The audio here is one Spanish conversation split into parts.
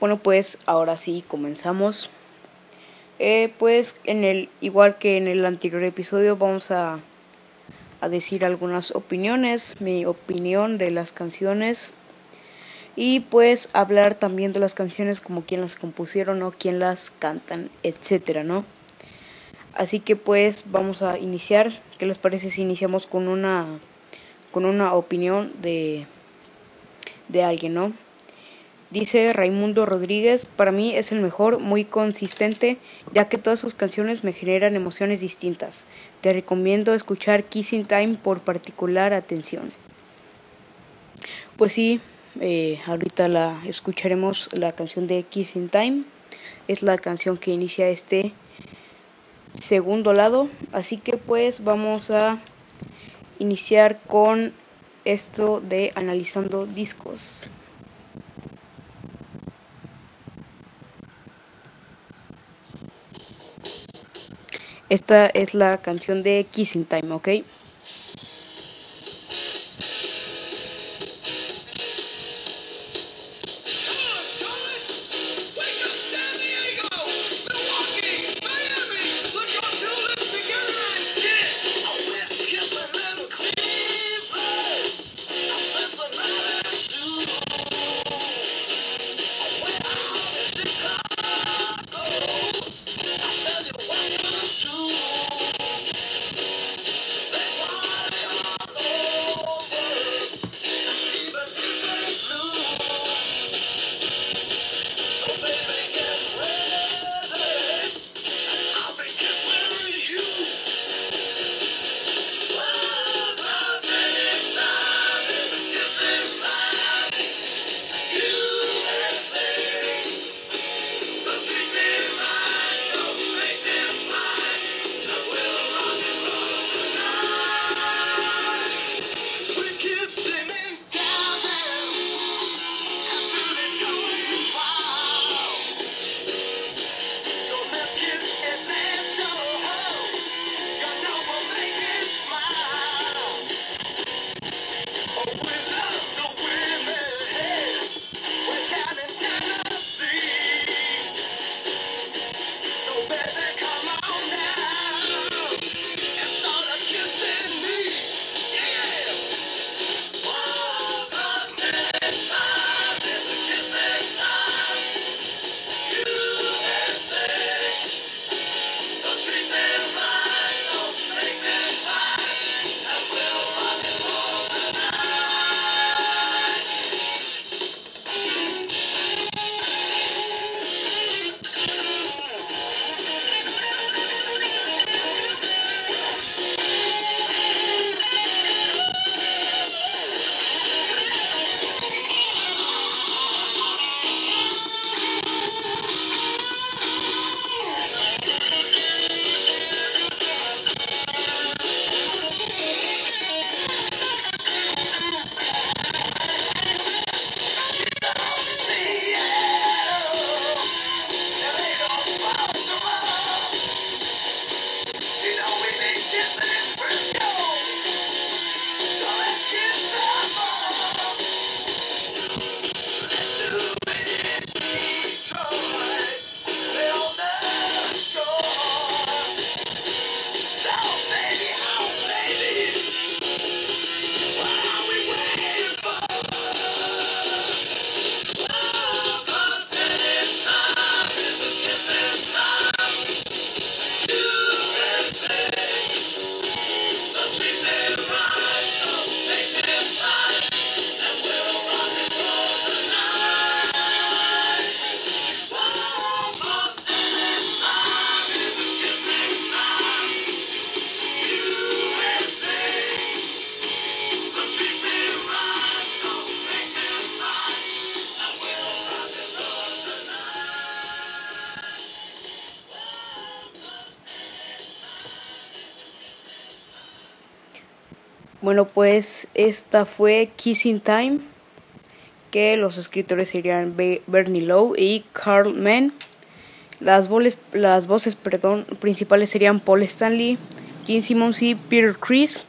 Bueno, pues ahora sí comenzamos. Eh, pues en el igual que en el anterior episodio vamos a, a decir algunas opiniones, mi opinión de las canciones y pues hablar también de las canciones como quién las compusieron o quién las cantan, etcétera, ¿no? Así que pues vamos a iniciar. ¿Qué les parece si iniciamos con una con una opinión de de alguien, ¿no? Dice Raimundo Rodríguez, para mí es el mejor, muy consistente, ya que todas sus canciones me generan emociones distintas. Te recomiendo escuchar Kissing Time por particular atención. Pues sí, eh, ahorita la escucharemos la canción de Kissing Time. Es la canción que inicia este segundo lado. Así que pues vamos a iniciar con esto de analizando discos. Esta es la canción de Kissing Time, ¿ok? Bueno, pues esta fue Kissing Time, que los escritores serían Bernie Lowe y Carl Mann. Las, las voces perdón, principales serían Paul Stanley, Gene Simmons y Peter Chris.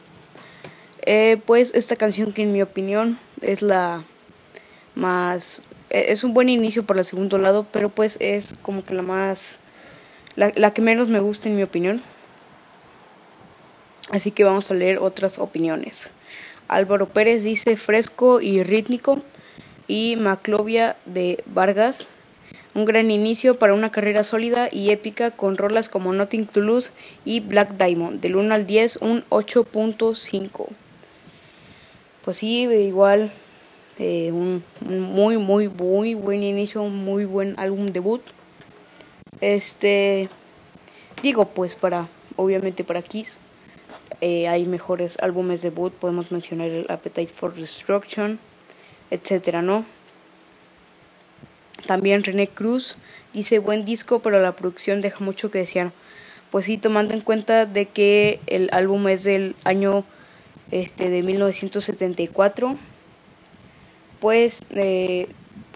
Eh, pues esta canción que en mi opinión es la más e, es un buen inicio para el segundo lado, pero pues es como que la más, la, la que menos me gusta en mi opinión. Así que vamos a leer otras opiniones. Álvaro Pérez dice fresco y rítmico. Y Maclovia de Vargas, un gran inicio para una carrera sólida y épica con rolas como Nothing to Lose y Black Diamond. Del 1 al 10, un 8.5. Pues sí, igual eh, un, muy, muy, muy buen inicio, un muy buen álbum debut. Este, digo, pues para, obviamente para Kiss. Eh, hay mejores álbumes debut, podemos mencionar el Appetite for Destruction, etcétera, ¿no? También René Cruz dice buen disco, pero la producción deja mucho que desear. Pues sí, tomando en cuenta de que el álbum es del año este de 1974, pues eh,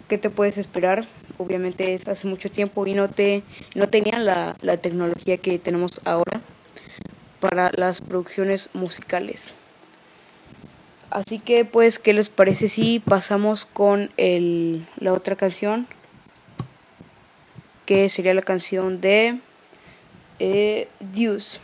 ¿qué te puedes esperar? Obviamente es hace mucho tiempo y no te no tenían la, la tecnología que tenemos ahora para las producciones musicales. Así que pues, ¿qué les parece si pasamos con el, la otra canción? Que sería la canción de eh, Deuce.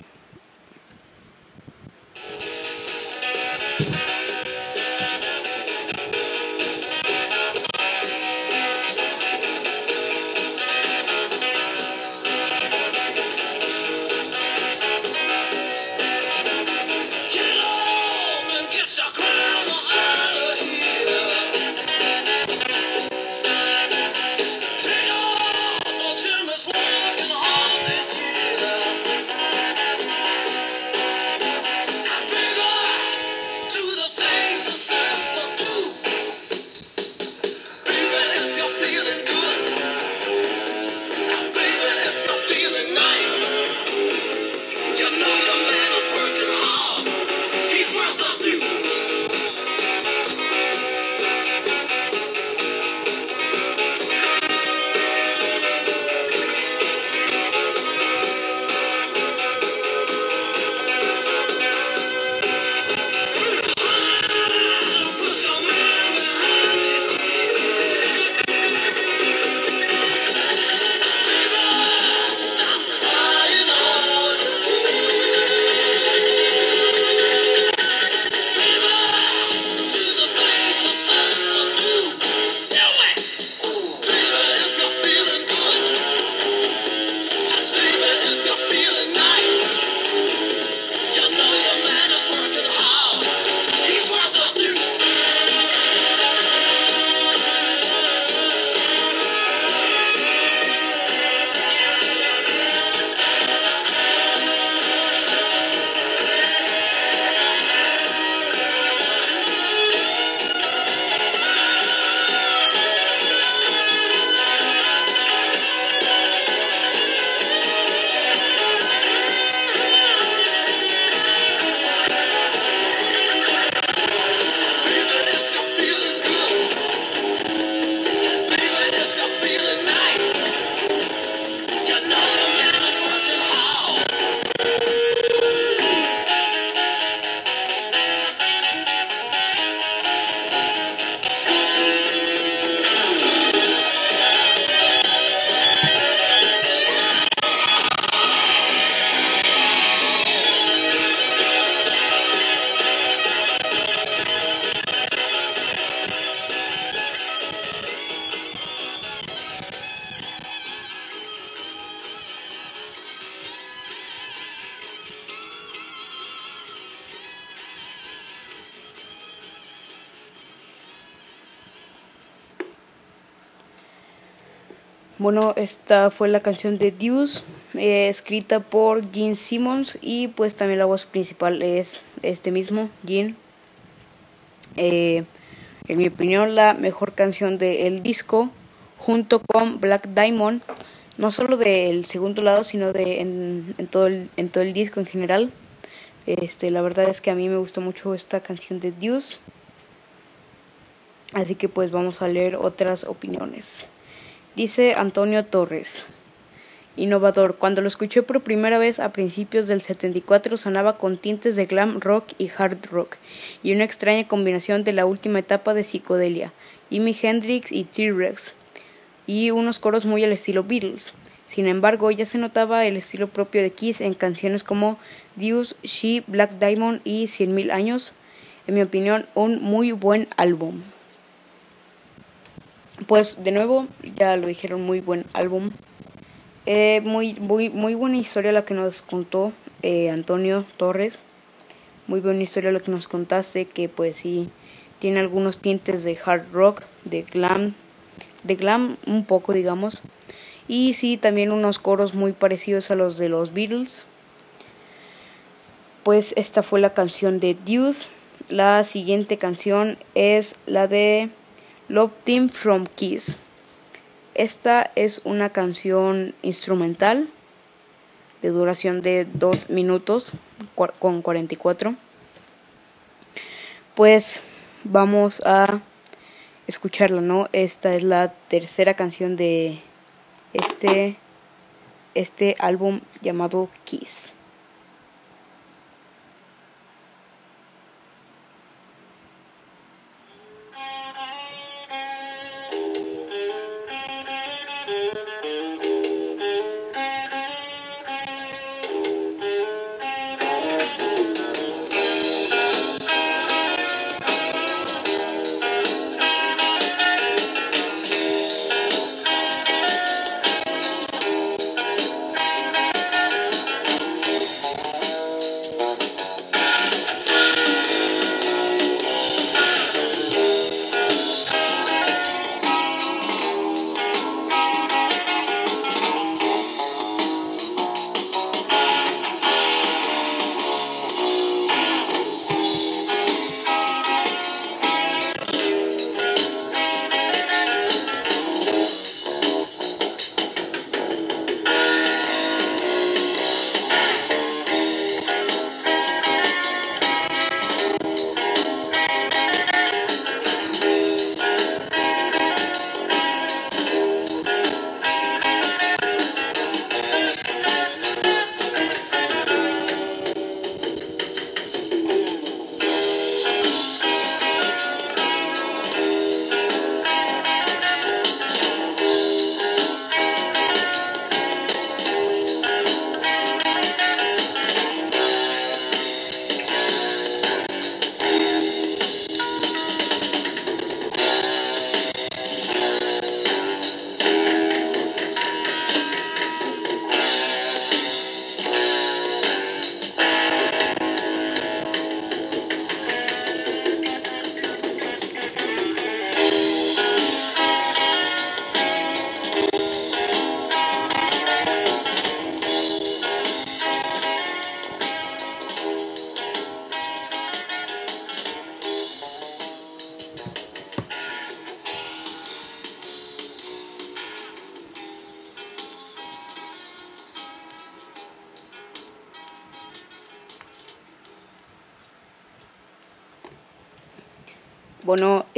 Bueno, esta fue la canción de Deuce, eh, escrita por Gene Simmons y pues también la voz principal es este mismo, Gene. Eh, en mi opinión, la mejor canción del disco, junto con Black Diamond, no solo del segundo lado, sino de en, todo, el, disco en general. Este, la verdad es que a mí me gustó mucho esta canción de Deuce. Así que pues vamos a leer otras opiniones. Dice Antonio Torres. Innovador. Cuando lo escuché por primera vez a principios del 74 sonaba con tintes de glam rock y hard rock y una extraña combinación de la última etapa de psicodelia Jimi Hendrix y T-Rex, y unos coros muy al estilo Beatles. Sin embargo, ya se notaba el estilo propio de Kiss en canciones como Deuce, She, Black Diamond y Cien Mil Años. En mi opinión, un muy buen álbum. Pues de nuevo, ya lo dijeron, muy buen álbum. Eh, muy, muy, muy buena historia la que nos contó eh, Antonio Torres. Muy buena historia lo que nos contaste, que pues sí tiene algunos tintes de hard rock, de glam, de glam un poco digamos. Y sí, también unos coros muy parecidos a los de los Beatles. Pues esta fue la canción de Deuce. La siguiente canción es la de Love Team from Kiss. Esta es una canción instrumental de duración de 2 minutos con 44. Pues vamos a escucharlo, ¿no? Esta es la tercera canción de este, este álbum llamado Kiss.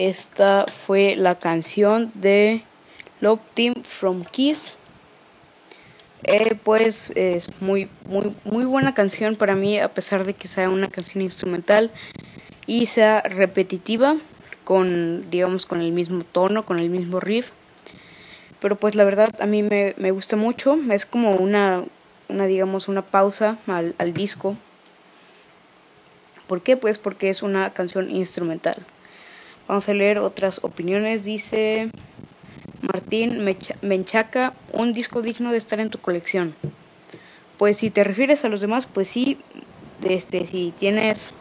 Esta fue la canción de Love Team from Kiss. Eh, pues es muy, muy, muy buena canción para mí, a pesar de que sea una canción instrumental y sea repetitiva, con, digamos, con el mismo tono, con el mismo riff. Pero pues la verdad a mí me, me gusta mucho, es como una, una digamos, una pausa al, al disco. ¿Por qué? Pues porque es una canción instrumental. Vamos a leer otras opiniones. Dice Martín Menchaca, un disco digno de estar en tu colección. Pues si te refieres a los demás, pues sí, este, si tienes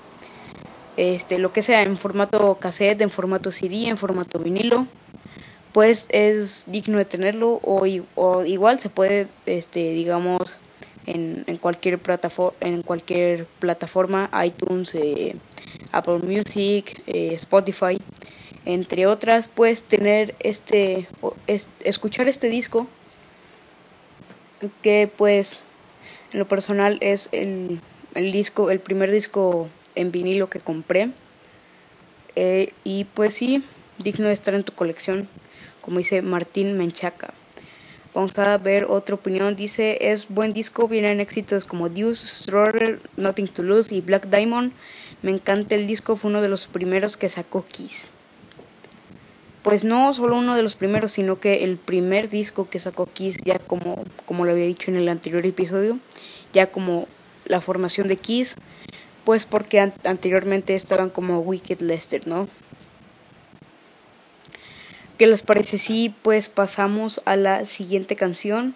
este, lo que sea en formato cassette, en formato CD, en formato vinilo, pues es digno de tenerlo o, igual se puede, este, digamos, en, cualquier plataforma, en cualquier plataforma, iTunes, eh, Apple Music, eh, Spotify, entre otras, pues tener este, escuchar este disco que pues en lo personal es el, el disco, el primer disco en vinilo que compré eh, y pues sí, digno de estar en tu colección, como dice Martín Menchaca. Vamos a ver otra opinión. Dice, es buen disco, vienen éxitos como Deuce, Stroller, Nothing to Lose y Black Diamond. Me encanta el disco, fue uno de los primeros que sacó Kiss. pues no solo uno de los primeros, sino que el primer disco que sacó Kiss, ya como, como lo había dicho en el anterior episodio, ya como la formación de Kiss, pues porque anteriormente estaban como Wicked Lester, ¿no? ¿Qué les parece si pues pasamos a la siguiente canción?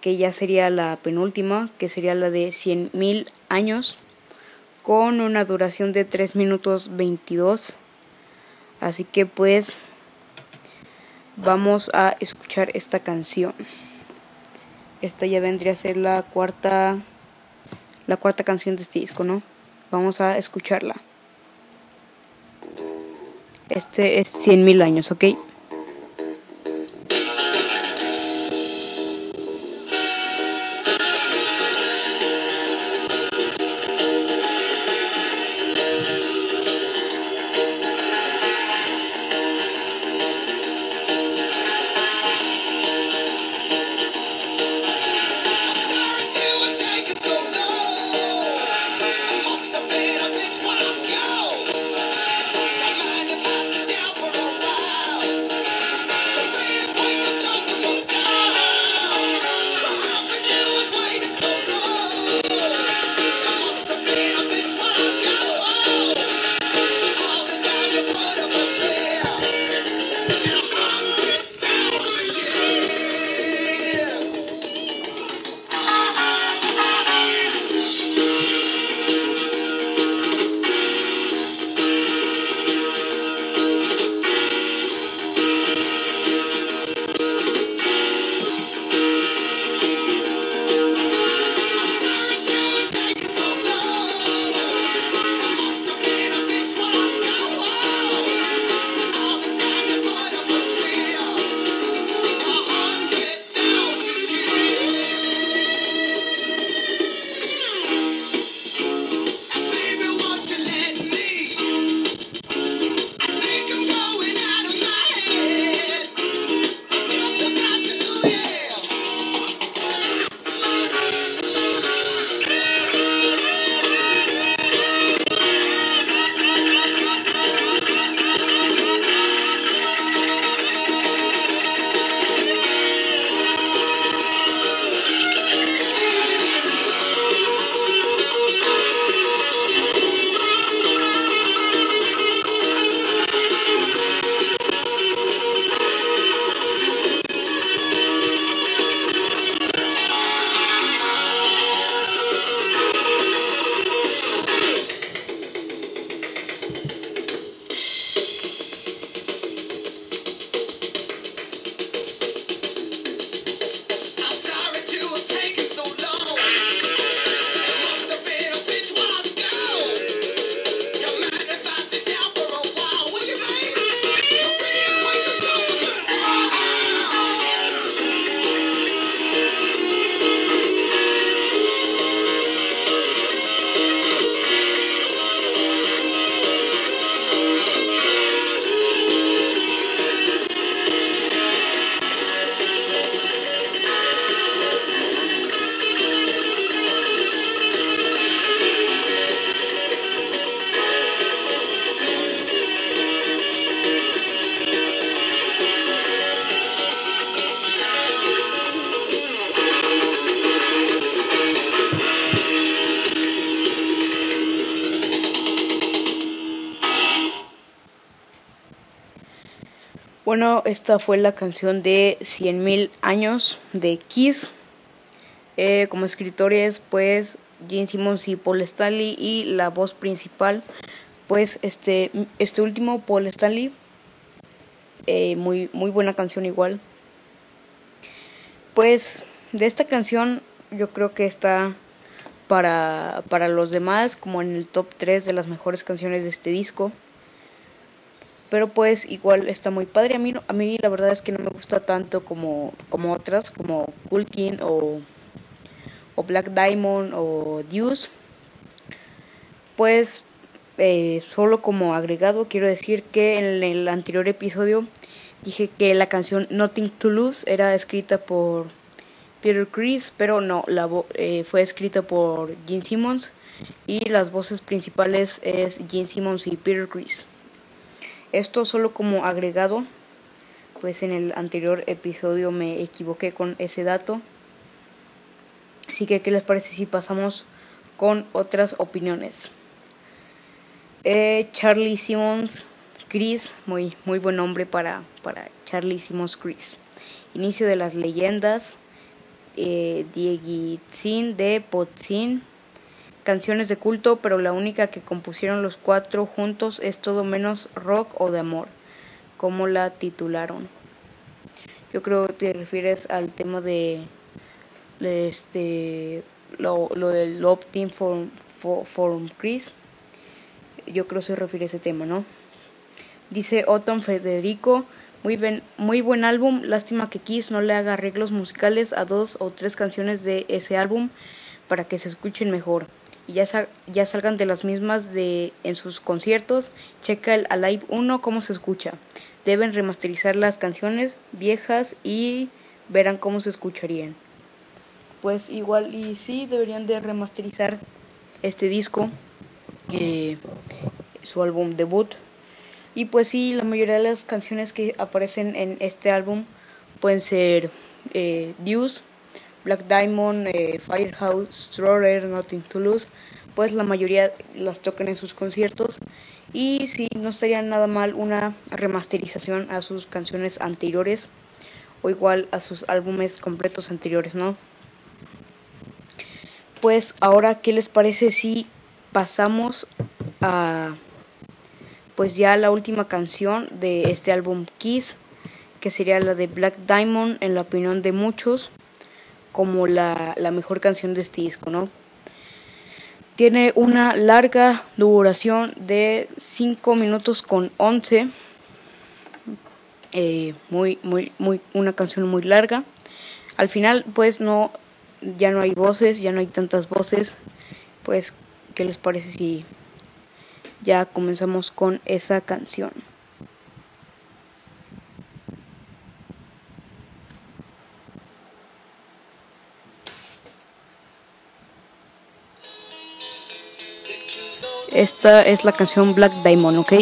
Que ya sería la penúltima, que sería la de 100.000 años, con una duración de 3 minutos 22. Así que pues vamos a escuchar esta canción. Esta ya vendría a ser la cuarta la cuarta canción de este disco, ¿no? Vamos a escucharla. Este es 100.000 años, ¿ok? Bueno, esta fue la canción de 100.000 años de Kiss. Eh, como escritores, pues Gene Simmons y Paul Stanley y la voz principal, pues este, este último Paul Stanley. Eh, muy, muy buena canción igual. Pues de esta canción yo creo que está para, para los demás como en el top 3 de las mejores canciones de este disco pero pues igual está muy padre. A mí, a mí la verdad es que no me gusta tanto como, como otras, como Culkin o, o Black Diamond o Deuce. Pues eh, solo como agregado quiero decir que en el anterior episodio dije que la canción Nothing to Lose era escrita por Peter Chris, pero no, la eh, fue escrita por Gene Simmons y las voces principales es Gene Simmons y Peter Chris. Esto solo como agregado pues en el anterior episodio me equivoqué con ese dato. Así que, ¿qué les parece si pasamos con otras opiniones? Eh, Charlie Simmons Chris, muy, muy buen nombre para, para Charlie Simmons Chris. Inicio de las leyendas, eh, Dieguitzin de Potzin, canciones de culto, pero la única que compusieron los cuatro juntos es todo menos rock o de amor, como la titularon. Yo creo que te refieres al tema de, este lo, del Team for, for, Chris. Yo creo que se refiere a ese tema, ¿no? Dice Otton Federico, muy, muy buen álbum, lástima que Kiss no le haga arreglos musicales a dos o tres canciones de ese álbum para que se escuchen mejor y ya, ya salgan de las mismas de en sus conciertos. Checa el Alive 1 cómo se escucha. Deben remasterizar las canciones viejas y verán cómo se escucharían. Pues igual y sí deberían de remasterizar este disco, su álbum debut. Y pues sí, la mayoría de las canciones que aparecen en este álbum pueden ser eh, Black Diamond, eh, Firehouse, Stroller, Nothing to Lose, pues la mayoría las tocan en sus conciertos y sí, no estaría nada mal una remasterización a sus canciones anteriores o igual a sus álbumes completos anteriores, ¿no? Pues ahora, ¿qué les parece si pasamos a pues ya la última canción de este álbum Kiss, que sería la de Black Diamond en la opinión de muchos? Como la, mejor canción de este disco, ¿no? Tiene una larga duración de 5 minutos con 11. Eh, muy, muy, muy, una canción muy larga. Al final, pues no, ya no hay voces, ya no hay tantas voces. Pues, ¿qué les parece si ya comenzamos con esa canción? Esta es la canción Black Diamond, ¿ok?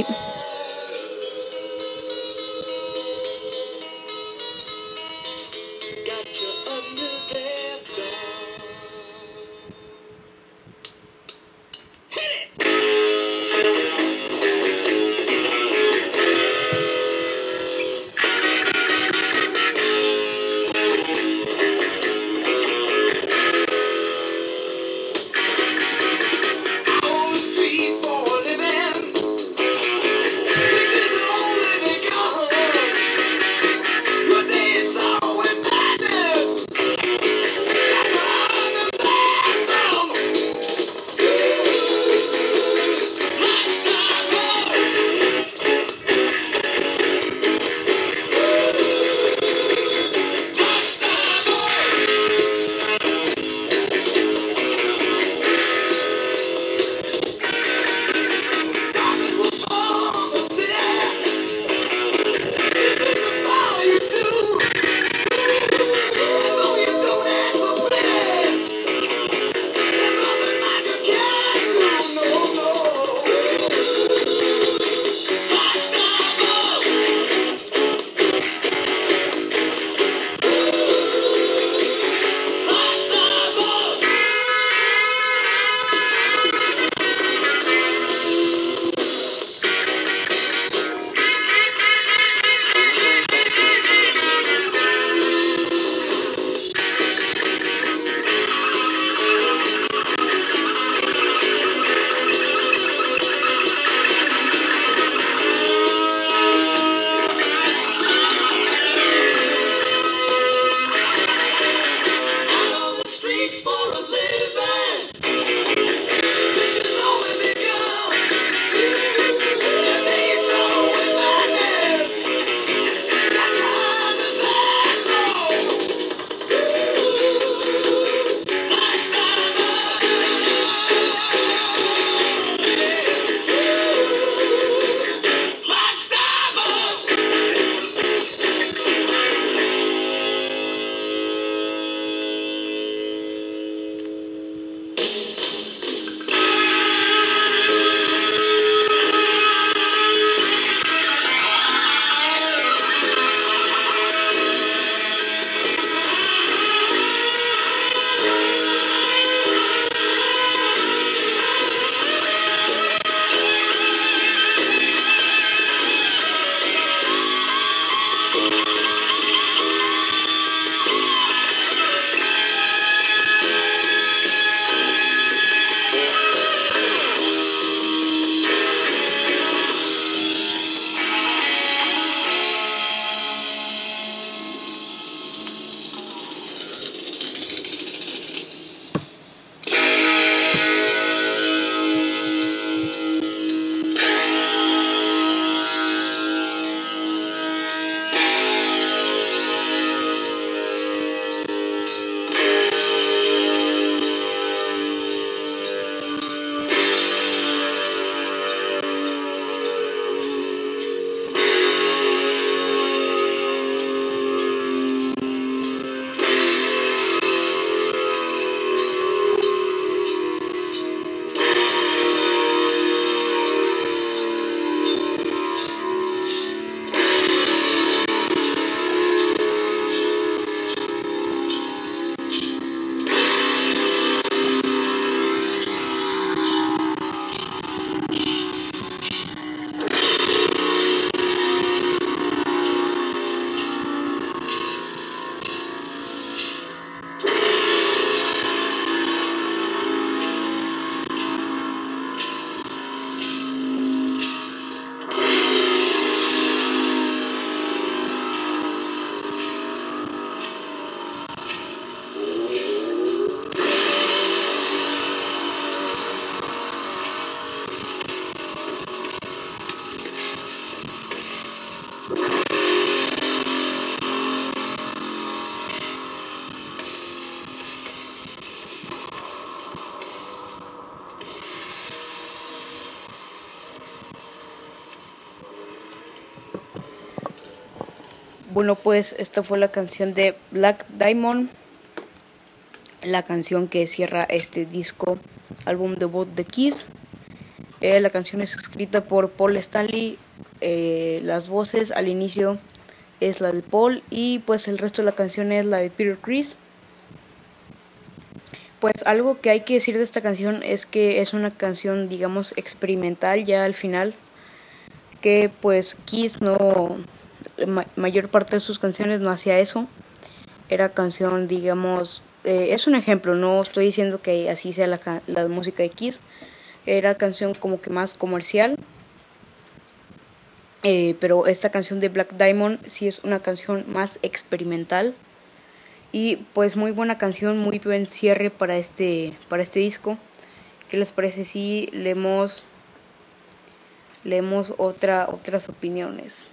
Bueno, pues esta fue la canción de Black Diamond, la canción que cierra este disco, álbum debut de Kiss. Eh, la canción es escrita por Paul Stanley, eh, las voces al inicio es la de Paul y pues el resto de la canción es la de Peter Chris. Pues algo que hay que decir de esta canción es que es una canción digamos experimental ya al final que pues Kiss no la mayor parte de sus canciones no hacía eso era canción digamos eh, es un ejemplo no estoy diciendo que así sea la, la música de Kiss era canción como que más comercial. Eh, pero esta canción de Black Diamond sí es una canción más experimental. Y pues muy buena canción, muy buen cierre para este, para este disco. ¿Qué les parece si leemos, leemos otra, otras opiniones?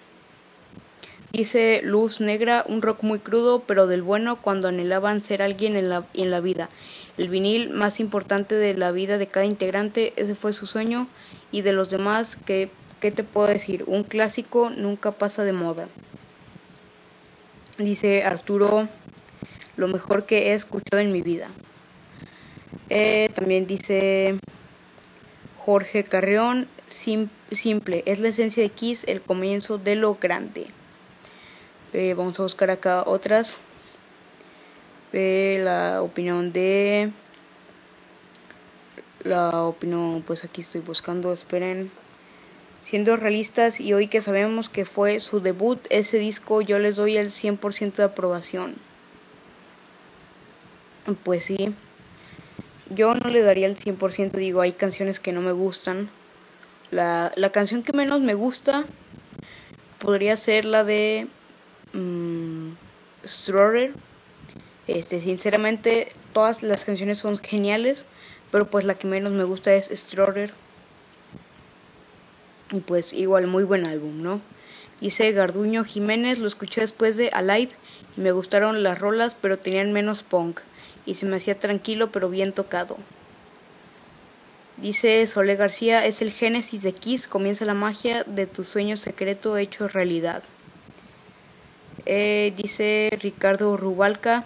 Dice Luz Negra, un rock muy crudo, pero del bueno cuando anhelaban ser alguien en la, en la vida. El vinil más importante de la vida de cada integrante, ese fue su sueño. Y de los demás, ¿qué, te puedo decir? Un clásico nunca pasa de moda. Dice Arturo, lo mejor que he escuchado en mi vida. Eh, también dice Jorge Carrión, simple, es la esencia de Kiss, el comienzo de lo grande. Eh, vamos a buscar acá otras. la opinión de... La opinión, pues aquí estoy buscando, esperen. Siendo realistas y hoy que sabemos que fue su debut, ese disco yo les doy el 100% de aprobación. Pues sí. Yo no le daría el 100%, digo, hay canciones que no me gustan. La, la canción que menos me gusta podría ser la de mmm, Este, sinceramente, todas las canciones son geniales, pero pues la que menos me gusta es Stroller. Y pues igual muy buen álbum, ¿no? Dice Garduño Jiménez, lo escuché después de Alive y me gustaron las rolas, pero tenían menos punk y se me hacía tranquilo pero bien tocado. Dice Sole García, es el génesis de Kiss, comienza la magia de tu sueño secreto hecho realidad. Eh, dice Ricardo Rubalca.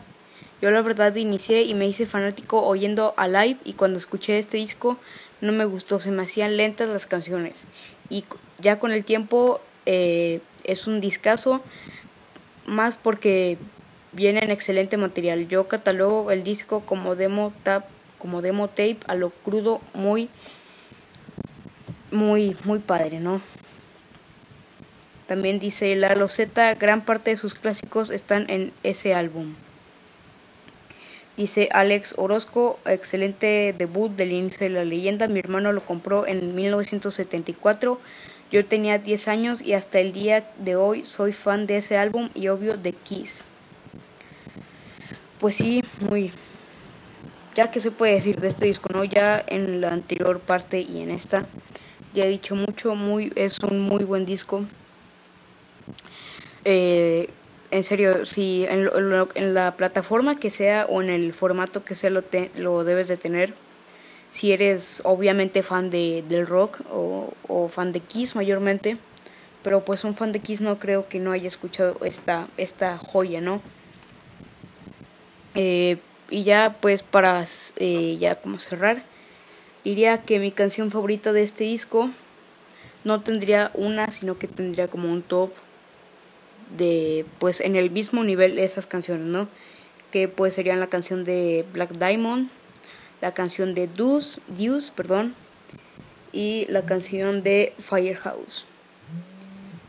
Yo la verdad inicié y me hice fanático oyendo a live y cuando escuché este disco no me gustó, se me hacían lentas las canciones y ya con el tiempo eh, es un discazo más porque viene en excelente material. Yo catalogo el disco como demo tap, como demo tape a lo crudo muy muy muy padre, ¿no? También dice La Loseta, gran parte de sus clásicos están en ese álbum. Dice Alex Orozco, excelente debut del inicio de la leyenda. Mi hermano lo compró en 1974. Yo tenía 10 años y hasta el día de hoy soy fan de ese álbum y obvio de Kiss. Pues sí, muy. Ya que se puede decir de este disco, ¿no? Ya en la anterior parte y en esta ya he dicho mucho, muy es un muy buen disco. Eh, en serio, si en, en, la plataforma que sea o en el formato que sea lo, lo debes de tener, si eres obviamente fan de, del rock o, o, fan de Kiss mayormente, pero pues un fan de Kiss no creo que no haya escuchado esta, esta joya, ¿no? Eh, y ya pues para eh, ya como cerrar, diría que mi canción favorita de este disco no tendría una, sino que tendría como un top de pues en el mismo nivel esas canciones, ¿no? Que pues serían la canción de Black Diamond, la canción de Deuce, Deuce, perdón, y la canción de Firehouse.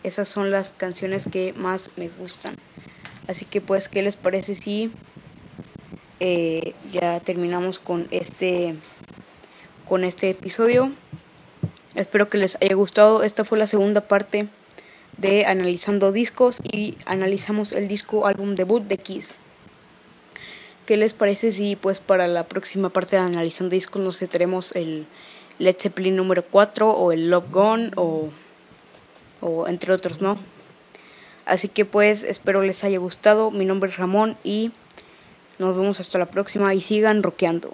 Esas son las canciones que más me gustan. Así que pues, ¿qué les parece si eh, ya terminamos con este con este episodio? Espero que les haya gustado. Esta fue la segunda parte de Analizando Discos y analizamos el disco álbum debut de Kiss. ¿Qué les parece si pues para la próxima parte de Analizando Discos nos tenemos el Led Zeppelin número 4 o el Love Gone o, o entre otros, ¿no? Así que pues espero les haya gustado. Mi nombre es Ramón y nos vemos hasta la próxima y sigan rockeando.